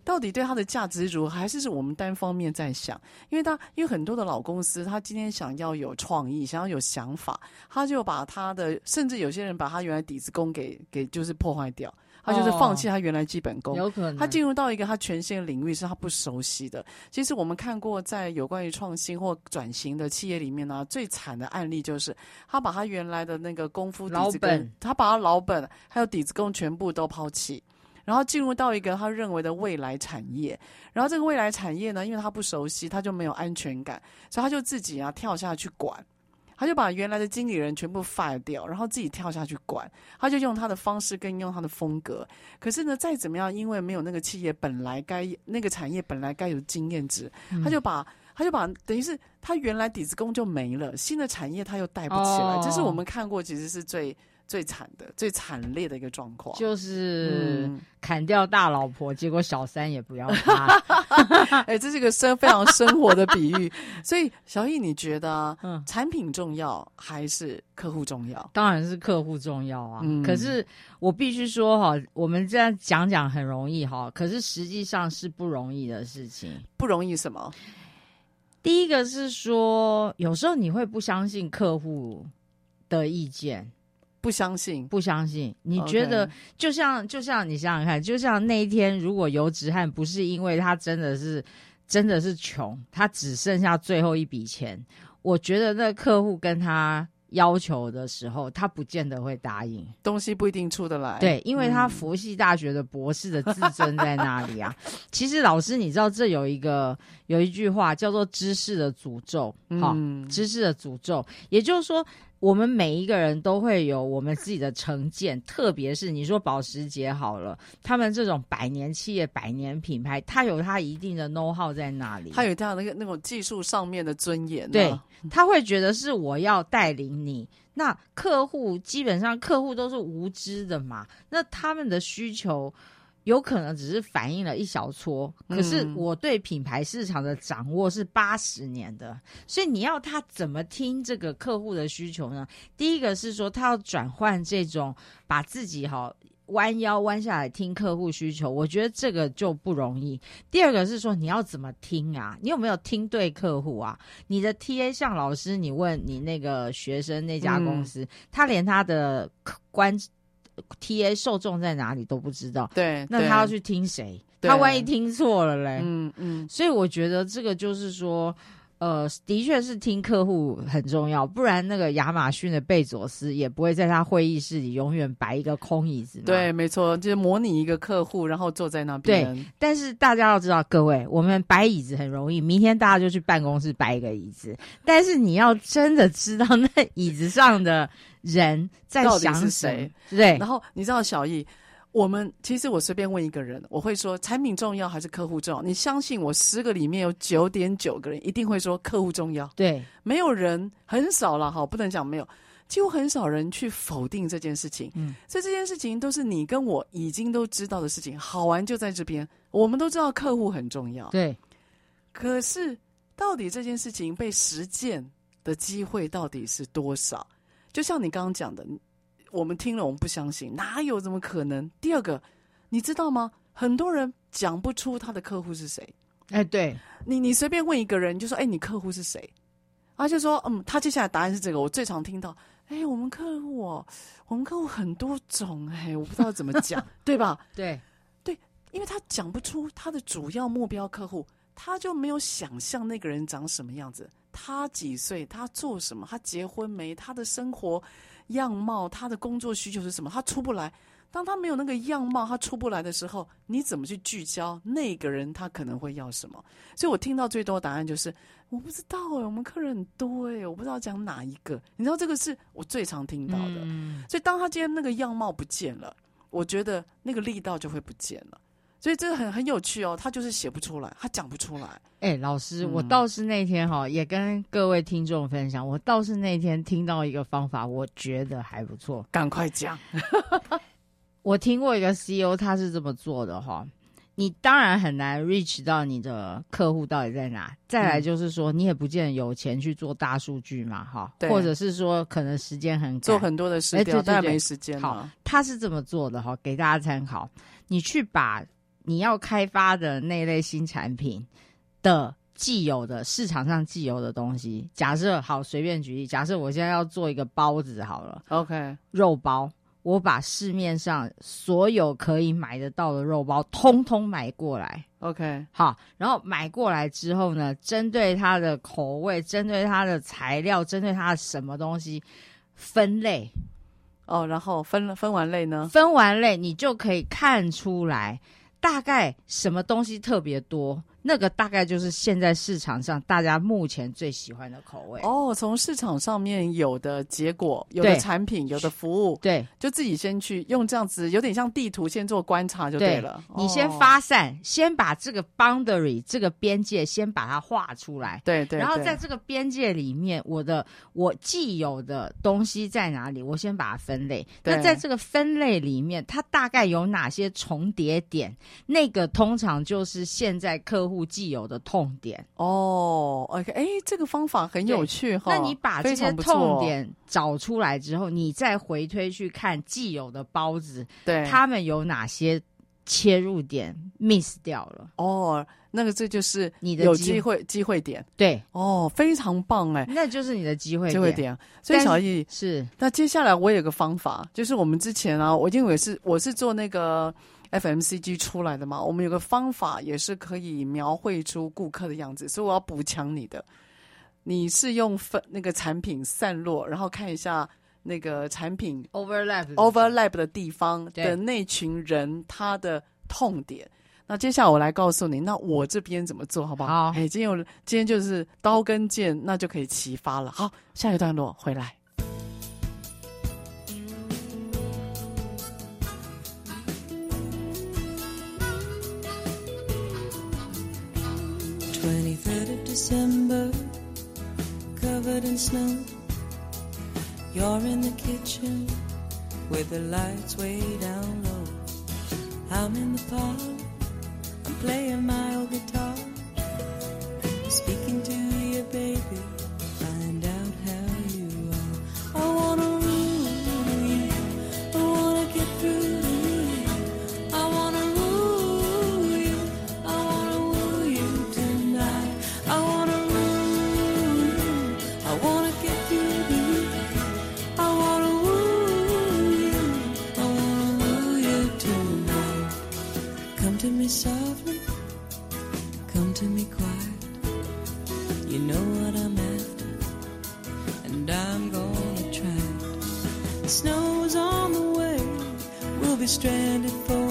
到底对它的价值如何，还是是我们单方面在想？因为他因为很多的老公司，他今天想要有创意，想要有想法，他就把他的，甚至有些人把他原来底子功给给就是破坏掉，他就是放弃他原来基本功，有可能他进入到一个他全新的领域是他不熟悉的。其实我们看过在有关于创新或转型的企业里面呢，最惨的案例就是他把他原来的那个功夫底子功，他把他老本还有底子功全部都抛弃。然后进入到一个他认为的未来产业，然后这个未来产业呢，因为他不熟悉，他就没有安全感，所以他就自己啊跳下去管，他就把原来的经理人全部 fire 掉，然后自己跳下去管，他就用他的方式跟用他的风格。可是呢，再怎么样，因为没有那个企业本来该那个产业本来该有经验值，他就把他就把等于是他原来底子功就没了，新的产业他又带不起来，这是我们看过其实是最。最惨的、最惨烈的一个状况，就是砍掉大老婆，嗯、结果小三也不要他。<laughs> 哎、欸，这是一个生非常生活的比喻。所以，小易，你觉得，嗯，产品重要还是客户重要？当然是客户重要啊。嗯、可是我必须说哈，我们这样讲讲很容易哈，可是实际上是不容易的事情。不容易什么？第一个是说，有时候你会不相信客户的意见。不相信，不相信。你觉得就像，就像你想想看，就像那一天，如果游子汉不是因为他真的是真的是穷，他只剩下最后一笔钱，我觉得那客户跟他要求的时候，他不见得会答应，东西不一定出得来。对，因为他佛系大学的博士的自尊在那里啊。嗯、<laughs> 其实老师，你知道这有一个有一句话叫做“知识的诅咒”，好、嗯，知识的诅咒，也就是说。我们每一个人都会有我们自己的成见，<laughs> 特别是你说保时捷好了，他们这种百年企业、百年品牌，它有它一定的 know how 在那里，它有它那个那种技术上面的尊严、啊。对，他会觉得是我要带领你。那客户基本上客户都是无知的嘛，那他们的需求。有可能只是反映了一小撮，可是我对品牌市场的掌握是八十年的，嗯，所以你要他怎么听这个客户的需求呢？第一个是说他要转换这种把自己哈弯腰弯下来听客户需求，我觉得这个就不容易。第二个是说你要怎么听啊？你有没有听对客户啊？你的 TA 像老师，你问你那个学生那家公司，嗯，他连他的关。T A 受众在哪里都不知道，对，那他要去听谁？他万一听错了嘞？嗯嗯，所以我觉得这个就是说，呃，的确是听客户很重要，不然那个亚马逊的贝佐斯也不会在他会议室里永远摆一个空椅子。对，没错，就是模拟一个客户，然后坐在那边。对，但是大家要知道，各位，我们摆椅子很容易，明天大家就去办公室摆一个椅子，但是你要真的知道那椅子上的。人在想是谁？对，然后你知道小易，我们其实我随便问一个人，我会说产品重要还是客户重要？你相信我，十个里面有九点九个人一定会说客户重要。对，没有人很少了哈，不能讲没有，几乎很少人去否定这件事情。嗯，所以这件事情都是你跟我已经都知道的事情。好玩就在这边，我们都知道客户很重要。对，可是到底这件事情被实践的机会到底是多少？就像你刚刚讲的，我们听了我们不相信，哪有这么可能？第二个，你知道吗？很多人讲不出他的客户是谁。哎，对你，你随便问一个人，就说：“哎，你客户是谁？”他就说：“嗯，他接下来答案是这个。”我最常听到：“哎，我们客户哦，我们客户很多种，哎，我不知道怎么讲，<laughs> 对吧？”对，对，因为他讲不出他的主要目标客户，他就没有想象那个人长什么样子。他几岁？他做什么？他结婚没？他的生活样貌，他的工作需求是什么？他出不来。当他没有那个样貌，他出不来的时候，你怎么去聚焦那个人？他可能会要什么？所以我听到最多的答案就是我不知道哎、欸，我们客人很多哎、欸，我不知道讲哪一个。你知道这个是我最常听到的。嗯、所以当他今天那个样貌不见了，我觉得那个力道就会不见了。所以这个很很有趣哦，他就是写不出来，他讲不出来。哎、欸，老师，嗯、我倒是那天哈也跟各位听众分享，我倒是那天听到一个方法，我觉得还不错，赶快讲。<laughs> 我听过一个 CEO，他是这么做的哈，你当然很难 reach 到你的客户到底在哪。再来就是说，你也不见得有钱去做大数据嘛，哈、嗯，或者是说可能时间很赶，做很多的事情，但没时间。好，他是这么做的哈，给大家参考。你去把。你要开发的那类新产品的既有的市场上既有的东西，假设好，随便举例，假设我现在要做一个包子好了，OK，肉包，我把市面上所有可以买得到的肉包通通买过来，OK，好，然后买过来之后呢，针对它的口味，针对它的材料，针对它的什么东西分类，哦，然后分了分完类呢？分完类，你就可以看出来。大概什么东西特别多？那个大概就是现在市场上大家目前最喜欢的口味哦。从市场上面有的结果、有的产品、有的服务，对，就自己先去用这样子，有点像地图，先做观察就对了。对，你先发散，哦，先把这个 boundary 这个边界先把它画出来。对，对对。然后在这个边界里面，我的我既有的东西在哪里？我先把它分类。那在这个分类里面，它大概有哪些重叠点？那个通常就是现在客户。既有的痛点哦，OK，哎，这个方法很有趣哈。那你把这些痛点找出来之后，你再回推去看既有的包子，对，他们有哪些切入点 miss 掉了？哦，那个这就是你的机会机会点，对，哦，非常棒哎，那就是你的机会机会点。所以小易是，那接下来我有个方法，就是我们之前啊，我因为是我是做那个。FMCG 出来的嘛，我们有个方法也是可以描绘出顾客的样子，所以我要补强你的。你是用分那个产品散落，然后看一下那个产品 overlap overlap 的地方的那群人他的痛点。那接下来我来告诉你，那我这边怎么做好不好？好，哎，今天有今天就是刀跟剑，那就可以齐发了。好，下一个段落回来。December, covered in snow. You're in the kitchen with the lights way down low. I'm in the parlor I'm playing my old guitar, to me softly, come to me quiet. You know what I'm after, and I'm gonna try it. Snow's on the way, we'll be stranded for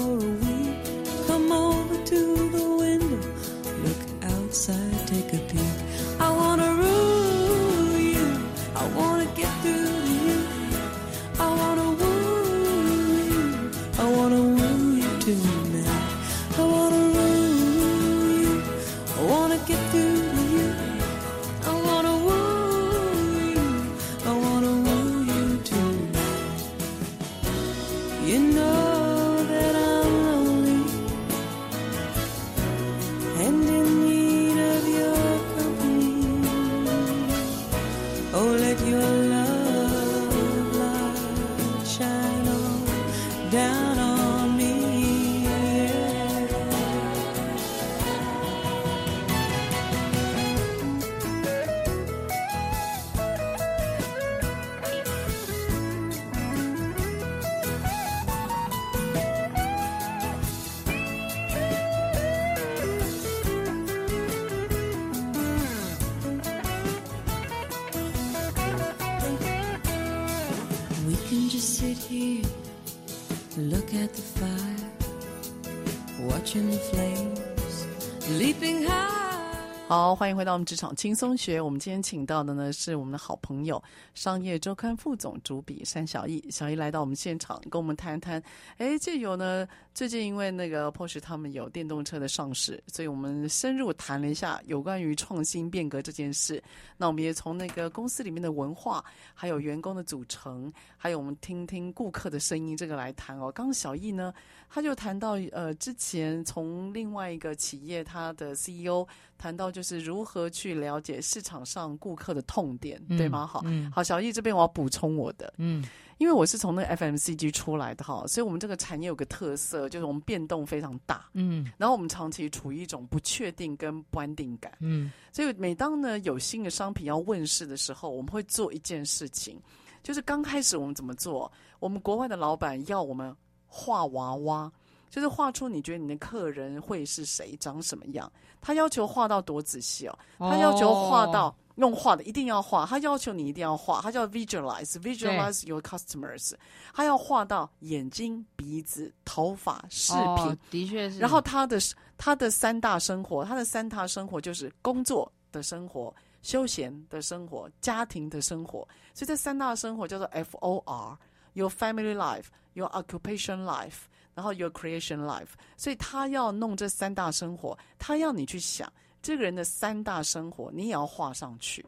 好，欢迎回到我们职场轻松学。我们今天请到的呢是我们的好朋友，商业周刊副总主笔山小易。小易来到我们现场，跟我们谈谈。哎，这有呢，最近因为那个 push 他们有电动车的上市，所以我们深入谈了一下有关于创新变革这件事。那我们也从那个公司里面的文化，还有员工的组成，还有我们听听顾客的声音，这个来谈哦。刚刚小易呢，他就谈到呃，之前从另外一个企业他的 CEO 谈到，就是如何去了解市场上顾客的痛点，嗯、对吗？好，嗯、好，小易这边我要补充我的，嗯，因为我是从那个 FMCG 出来的哈，所以我们这个产业有个特色，就是我们变动非常大，嗯，然后我们长期处于一种不确定跟不安定感，嗯，所以每当呢有新的商品要问世的时候，我们会做一件事情，就是刚开始我们怎么做？我们国外的老板要我们画娃娃。就是画出你觉得你的客人会是谁，长什么样？他要求画到多仔细哦，他要求画到用画的一定要画，他要求你一定要画，他叫 visualize，visualize your customers，他要画到眼睛、鼻子、头发、饰品，哦、的确是。然后他的他的三大生活，他的三大生活就是工作的生活、休闲的生活、家庭的生活，所以这三大生活叫做 F O R，your family life，your occupation life。然后 your creation life，所以他要弄这三大生活，他要你去想这个人的三大生活，你也要画上去。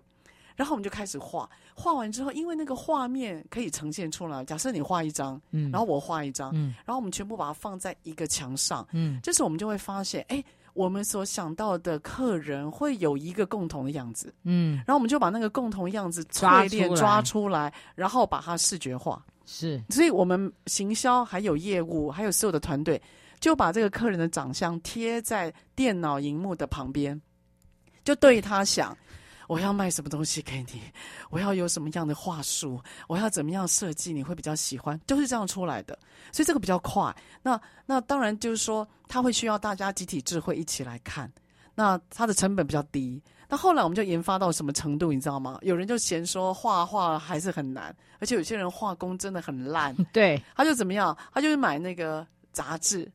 然后我们就开始画，画完之后，因为那个画面可以呈现出来。假设你画一张，嗯，然后我画一张，嗯，然后我们全部把它放在一个墙上，嗯，这时我们就会发现，哎，我们所想到的客人会有一个共同的样子，嗯，然后我们就把那个共同样子淬炼抓出来，然后把它视觉化。是，所以我们行销还有业务还有所有的团队，就把这个客人的长相贴在电脑荧幕的旁边，就对他想，我要卖什么东西给你，我要有什么样的话术，我要怎么样设计你会比较喜欢，就是这样出来的。所以这个比较快。那那当然就是说，他会需要大家集体智慧一起来看，那它的成本比较低。那后来我们就研发到什么程度，你知道吗？有人就嫌说画画还是很难，而且有些人画工真的很烂。<laughs> 对，他就怎么样？他就是买那个杂志，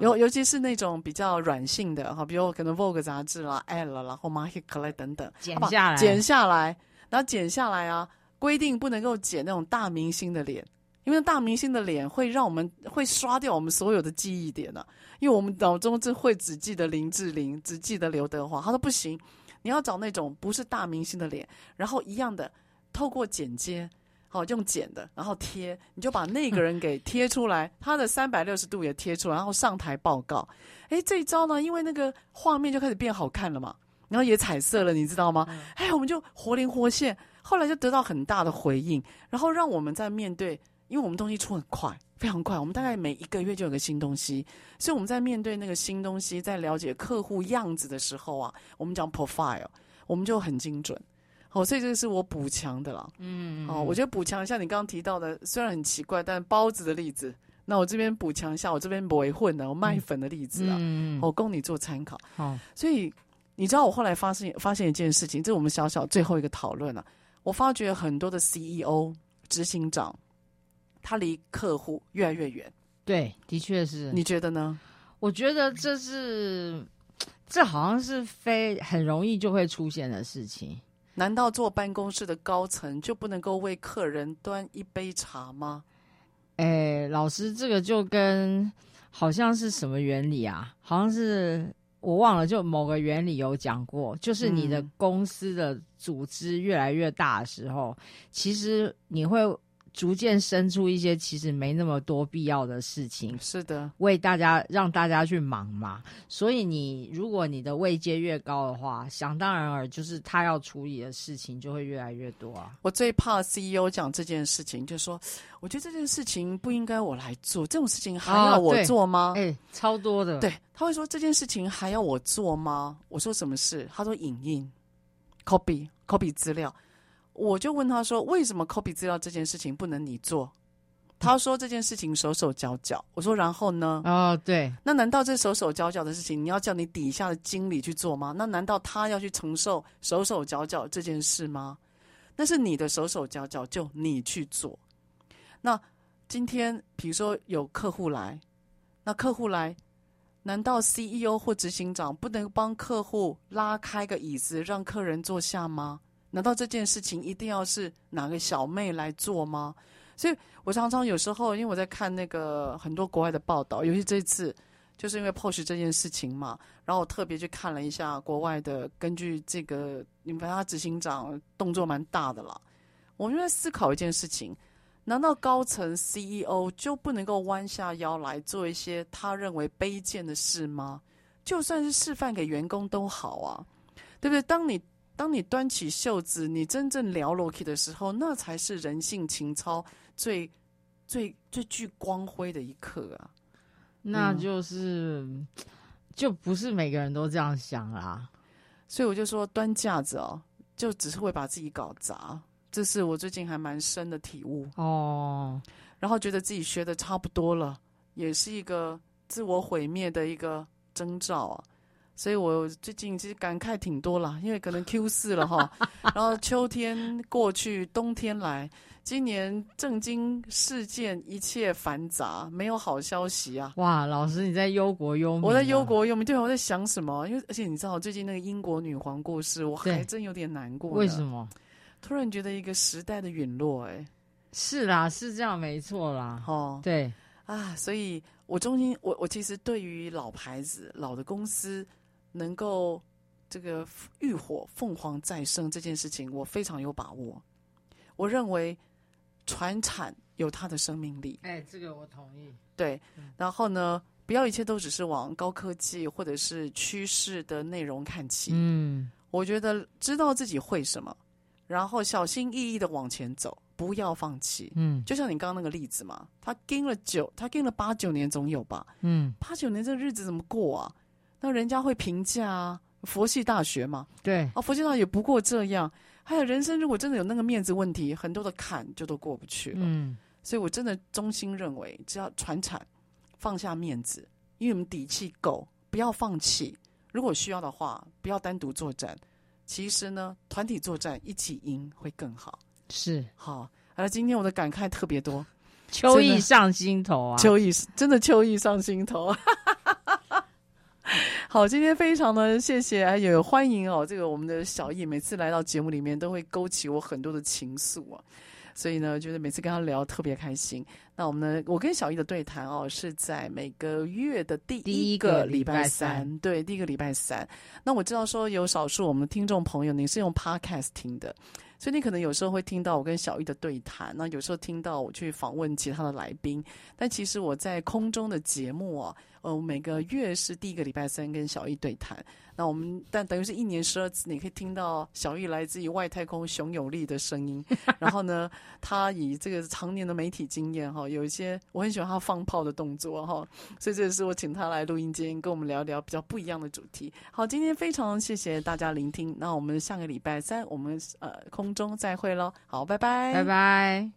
尤尤其是那种比较软性的哈，比如可能 Vogue 杂志啦、Elle 啦或 Marie Claire 等等，剪下来，剪下来，然后剪下来啊，规定不能够剪那种大明星的脸。因为大明星的脸会让我们会刷掉我们所有的记忆点呢、啊，因为我们脑中只会只记得林志玲，只记得刘德华。他说不行，你要找那种不是大明星的脸，然后一样的透过剪接，好用剪的，然后贴，你就把那个人给贴出来，他的三百六十度也贴出来，然后上台报告。哎，这一招呢，因为那个画面就开始变好看了嘛，然后也彩色了，你知道吗？哎，我们就活灵活现，后来就得到很大的回应，然后让我们在面对。因为我们东西出很快，非常快，我们大概每一个月就有个新东西，所以我们在面对那个新东西，在了解客户样子的时候啊，我们讲 profile，我们就很精准。哦，所以这个是我补强的啦。嗯，哦，我觉得补强像你刚刚提到的，虽然很奇怪，但包子的例子，那我这边补强一下，我这边不会混的，我卖粉的例子啊，嗯，我供你做参考。好，所以你知道我后来发现发现一件事情，这是我们小小最后一个讨论了。我发觉很多的 CEO 执行长。他离客户越来越远，对，的确是。你觉得呢？我觉得这是，这好像是非很容易就会出现的事情。难道坐办公室的高层就不能够为客人端一杯茶吗？哎，老师，这个就跟好像是什么原理啊？好像是我忘了，就某个原理有讲过，就是你的公司的组织越来越大的时候，嗯、其实你会。逐渐生出一些其实没那么多必要的事情，是的，为大家让大家去忙嘛。所以你如果你的位阶越高的话，想当然尔就是他要处理的事情就会越来越多啊。我最怕 CEO 讲这件事情，就说我觉得这件事情不应该我来做，这种事情还要我做吗？哎、哦欸，超多的。对，他会说这件事情还要我做吗？我说什么事？他说影印，copy copy 资料。我就问他说：“为什么 copy 资料这件事情不能你做？”他说：“这件事情手手脚脚。”我说：“然后呢？”哦，对。那难道这手手脚脚的事情你要叫你底下的经理去做吗？那难道他要去承受手手脚脚这件事吗？那是你的手手脚脚，就你去做。那今天比如说有客户来，那客户来，难道 CEO 或执行长不能帮客户拉开个椅子，让客人坐下吗？难道这件事情一定要是哪个小妹来做吗？所以我常常有时候，因为我在看那个很多国外的报道，尤其这次就是因为 POSH 这件事情嘛，然后我特别去看了一下国外的，根据这个，你们他执行长动作蛮大的了。我们在思考一件事情：难道高层 CEO 就不能够弯下腰来做一些他认为卑贱的事吗？就算是示范给员工都好啊，对不对？当你当你端起袖子，你真正撩落去的时候，那才是人性情操最、最、最具光辉的一刻啊！那就是、嗯，就不是每个人都这样想啦。所以我就说，端架子哦，就只是会把自己搞砸。这是我最近还蛮深的体悟哦。然后觉得自己学的差不多了，也是一个自我毁灭的一个征兆啊。所以我最近其实感慨挺多了，因为可能 Q 四了哈，<laughs> 然后秋天过去，冬天来，今年震惊事件一切繁杂，没有好消息啊！哇，老师你在忧国忧民啊？我在忧国忧民，对，我在想什么？因为而且你知道，最近那个英国女皇过世，我还真有点难过。为什么？突然觉得一个时代的陨落，哎，是啦，是这样，没错啦，哦，对啊，所以我中心，我我其实对于老牌子、老的公司。能够这个浴火凤凰再生这件事情，我非常有把握。我认为传产有它的生命力。哎，这个我同意。对，然后呢，不要一切都只是往高科技或者是趋势的内容看齐。嗯，我觉得知道自己会什么，然后小心翼翼的往前走，不要放弃。嗯，就像你刚刚那个例子嘛，他跟了九，他跟了八九年总有吧？嗯，八九年这个日子怎么过啊？那人家会评价啊，佛系大学嘛，对啊，佛系大学也不过这样。还有人生，如果真的有那个面子问题，很多的坎就都过不去了。嗯，所以我真的衷心认为，只要传产放下面子，因为我们底气够，不要放弃。如果需要的话，不要单独作战，其实呢，团体作战一起赢会更好。是好，而今天我的感慨特别多，秋意上心头啊，秋意真的秋意上心头。好，今天非常的谢谢，还有欢迎哦，这个我们的小易每次来到节目里面都会勾起我很多的情愫啊。所以呢，就是每次跟他聊特别开心。那我们呢，我跟小易的对谈哦，是在每个月的第一个礼拜三，对，第一个礼拜三。那我知道说有少数我们的听众朋友，你是用 Podcast 听的，所以你可能有时候会听到我跟小易的对谈，那有时候听到我去访问其他的来宾。但其实我在空中的节目啊，呃，每个月是第一个礼拜三跟小艺对谈。那我们但等于是一年十二次，你可以听到小艺来自于外太空熊有力的声音。然后呢，他以这个常年的媒体经验哈，有一些我很喜欢他放炮的动作哈，所以这也是我请他来录音间跟我们聊聊比较不一样的主题。好，今天非常谢谢大家聆听，那我们下个礼拜三我们呃空中再会喽。好，拜拜，拜拜。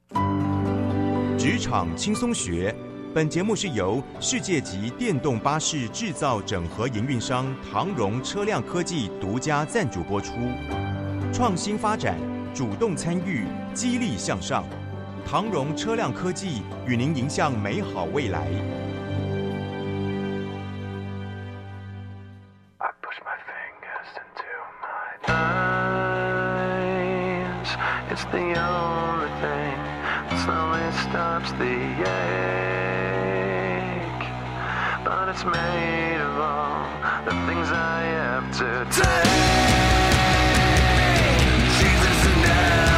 职场轻松学。本节目是由世界级电动巴士制造整合营运商唐荣车辆科技独家赞助播出。创新发展，主动参与，激励向上。唐荣车辆科技与您迎向美好未来。It's only that stops the. But it's made of all the things I have to take. Jesus and